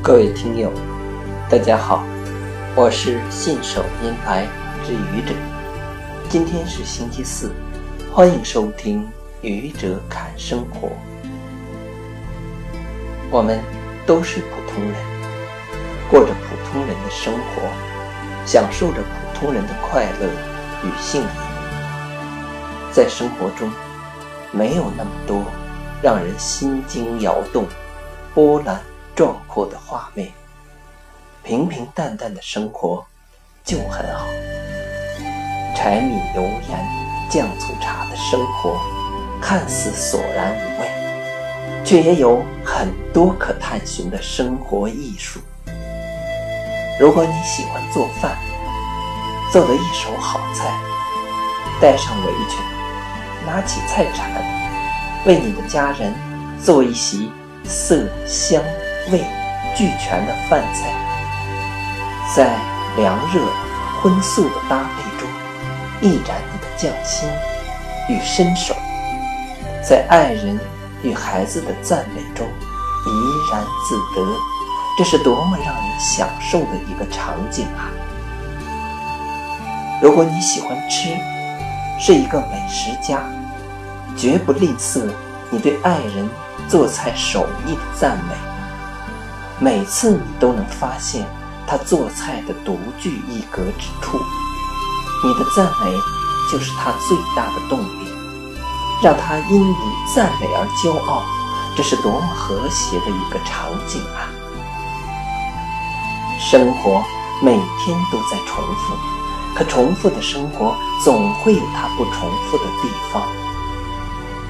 各位听友，大家好，我是信手拈来之愚者。今天是星期四，欢迎收听《愚者看生活》。我们都是普通人，过着普通人的生活，享受着普通人的快乐与幸福。在生活中，没有那么多让人心惊摇动、波澜。壮阔的画面，平平淡淡的生活就很好。柴米油盐酱醋茶的生活，看似索然无味，却也有很多可探寻的生活艺术。如果你喜欢做饭，做的一手好菜，带上围裙，拿起菜铲，为你的家人做一席色香。味俱全的饭菜，在凉热荤素的搭配中，一展你的匠心与身手；在爱人与孩子的赞美中，怡然自得。这是多么让人享受的一个场景啊！如果你喜欢吃，是一个美食家，绝不吝啬你对爱人做菜手艺的赞美。每次你都能发现他做菜的独具一格之处，你的赞美就是他最大的动力，让他因你赞美而骄傲，这是多么和谐的一个场景啊！生活每天都在重复，可重复的生活总会有它不重复的地方。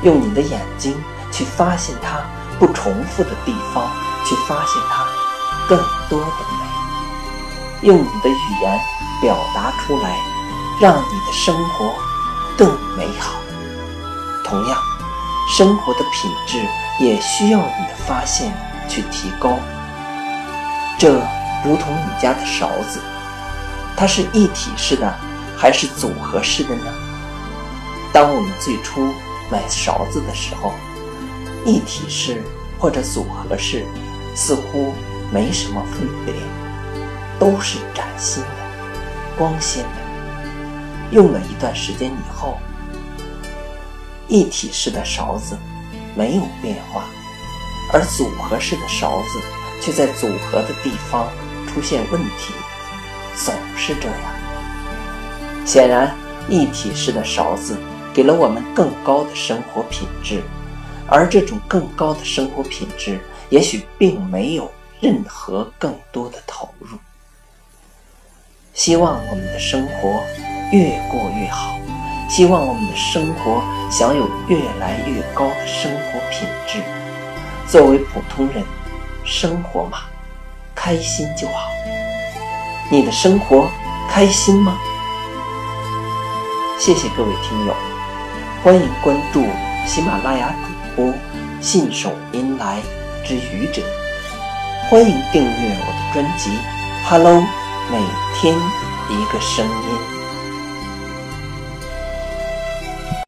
用你的眼睛去发现它不重复的地方。去发现它更多的美，用你的语言表达出来，让你的生活更美好。同样，生活的品质也需要你的发现去提高。这如同你家的勺子，它是一体式的还是组合式的呢？当我们最初买勺子的时候，一体式或者组合式。似乎没什么分别，都是崭新的、光鲜的。用了一段时间以后，一体式的勺子没有变化，而组合式的勺子却在组合的地方出现问题，总是这样。显然，一体式的勺子给了我们更高的生活品质，而这种更高的生活品质。也许并没有任何更多的投入。希望我们的生活越过越好，希望我们的生活享有越来越高的生活品质。作为普通人，生活嘛，开心就好。你的生活开心吗？谢谢各位听友，欢迎关注喜马拉雅主播信手拈来。之愚者，欢迎订阅我的专辑《Hello》，每天一个声音。